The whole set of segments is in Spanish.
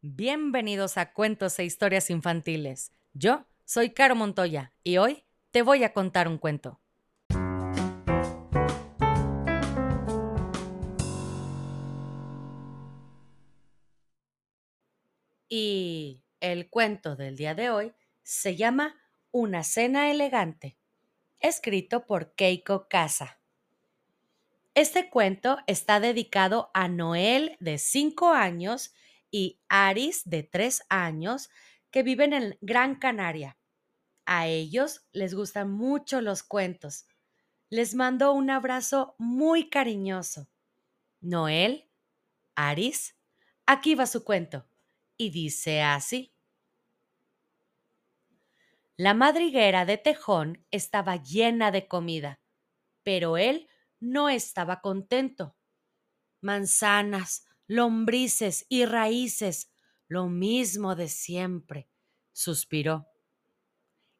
Bienvenidos a Cuentos e Historias Infantiles. Yo soy Caro Montoya y hoy te voy a contar un cuento. Y el cuento del día de hoy se llama Una cena elegante, escrito por Keiko Casa. Este cuento está dedicado a Noel de 5 años y Aris de 3 años que viven en Gran Canaria. A ellos les gustan mucho los cuentos. Les mando un abrazo muy cariñoso. Noel, Aris, aquí va su cuento. Y dice así. La madriguera de Tejón estaba llena de comida, pero él no estaba contento. Manzanas, lombrices y raíces, lo mismo de siempre, suspiró.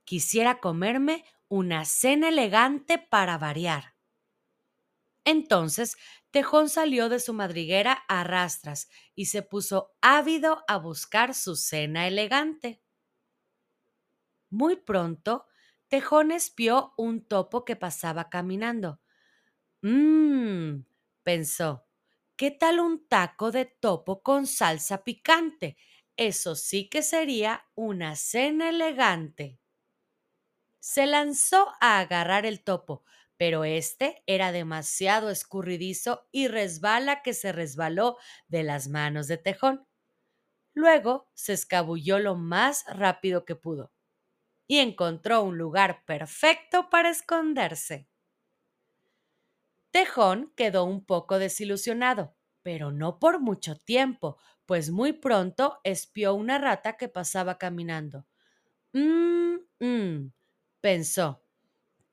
Quisiera comerme una cena elegante para variar. Entonces Tejón salió de su madriguera a rastras y se puso ávido a buscar su cena elegante. Muy pronto, Tejón espió un topo que pasaba caminando. Mmm, pensó, ¿qué tal un taco de topo con salsa picante? Eso sí que sería una cena elegante. Se lanzó a agarrar el topo, pero este era demasiado escurridizo y resbala que se resbaló de las manos de Tejón. Luego se escabulló lo más rápido que pudo y encontró un lugar perfecto para esconderse. Tejón quedó un poco desilusionado, pero no por mucho tiempo, pues muy pronto espió una rata que pasaba caminando. Mmm, mmm, pensó.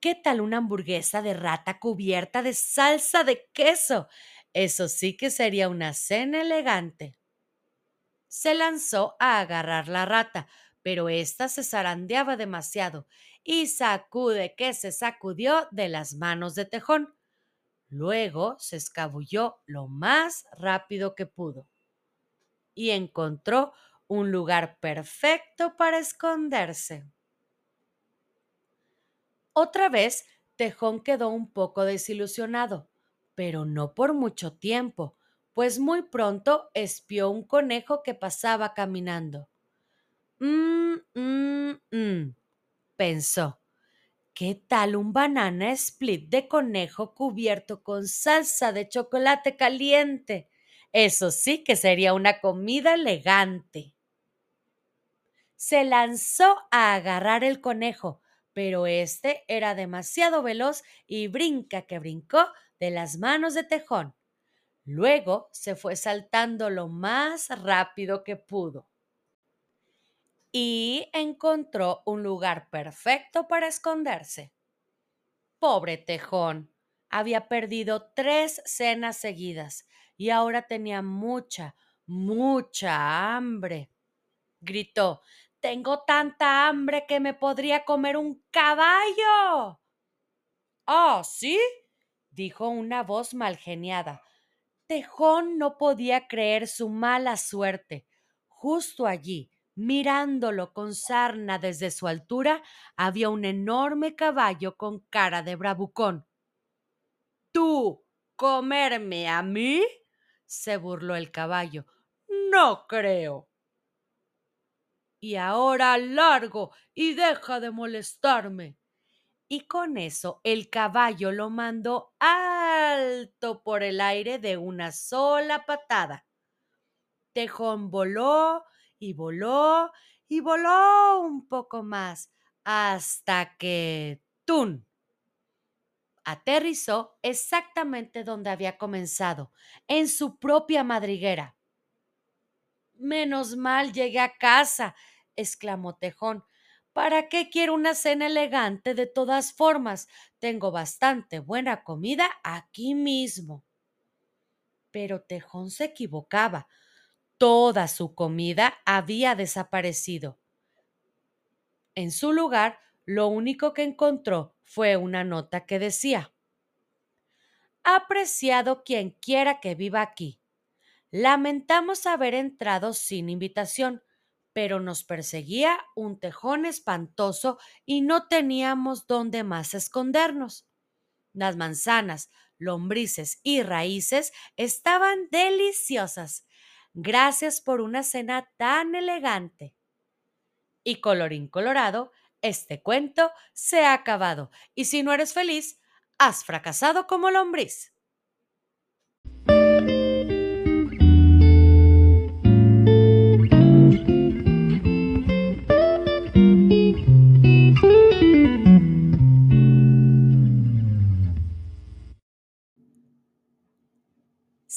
¿Qué tal una hamburguesa de rata cubierta de salsa de queso? Eso sí que sería una cena elegante. Se lanzó a agarrar la rata, pero ésta se zarandeaba demasiado y sacude que se sacudió de las manos de Tejón. Luego se escabulló lo más rápido que pudo y encontró un lugar perfecto para esconderse. Otra vez, Tejón quedó un poco desilusionado, pero no por mucho tiempo, pues muy pronto espió un conejo que pasaba caminando. Mmm, mmm, mmm, pensó. ¿Qué tal un banana split de conejo cubierto con salsa de chocolate caliente? Eso sí que sería una comida elegante. Se lanzó a agarrar el conejo, pero este era demasiado veloz y brinca que brincó de las manos de Tejón. Luego se fue saltando lo más rápido que pudo y encontró un lugar perfecto para esconderse. Pobre Tejón, había perdido tres cenas seguidas y ahora tenía mucha, mucha hambre. Gritó, tengo tanta hambre que me podría comer un caballo. Ah, ¿sí? dijo una voz malgeniada. Tejón no podía creer su mala suerte. Justo allí, mirándolo con sarna desde su altura, había un enorme caballo con cara de bravucón. ¿Tú comerme a mí? se burló el caballo. No creo y ahora largo y deja de molestarme. Y con eso el caballo lo mandó alto por el aire de una sola patada. Tejón voló y voló y voló un poco más hasta que ¡tun! aterrizó exactamente donde había comenzado, en su propia madriguera. Menos mal llegué a casa exclamó Tejón. ¿Para qué quiero una cena elegante de todas formas? Tengo bastante buena comida aquí mismo. Pero Tejón se equivocaba. Toda su comida había desaparecido. En su lugar, lo único que encontró fue una nota que decía Apreciado quien quiera que viva aquí. Lamentamos haber entrado sin invitación, pero nos perseguía un tejón espantoso y no teníamos dónde más escondernos. Las manzanas, lombrices y raíces estaban deliciosas. Gracias por una cena tan elegante. Y colorín colorado, este cuento se ha acabado. Y si no eres feliz, has fracasado como lombriz.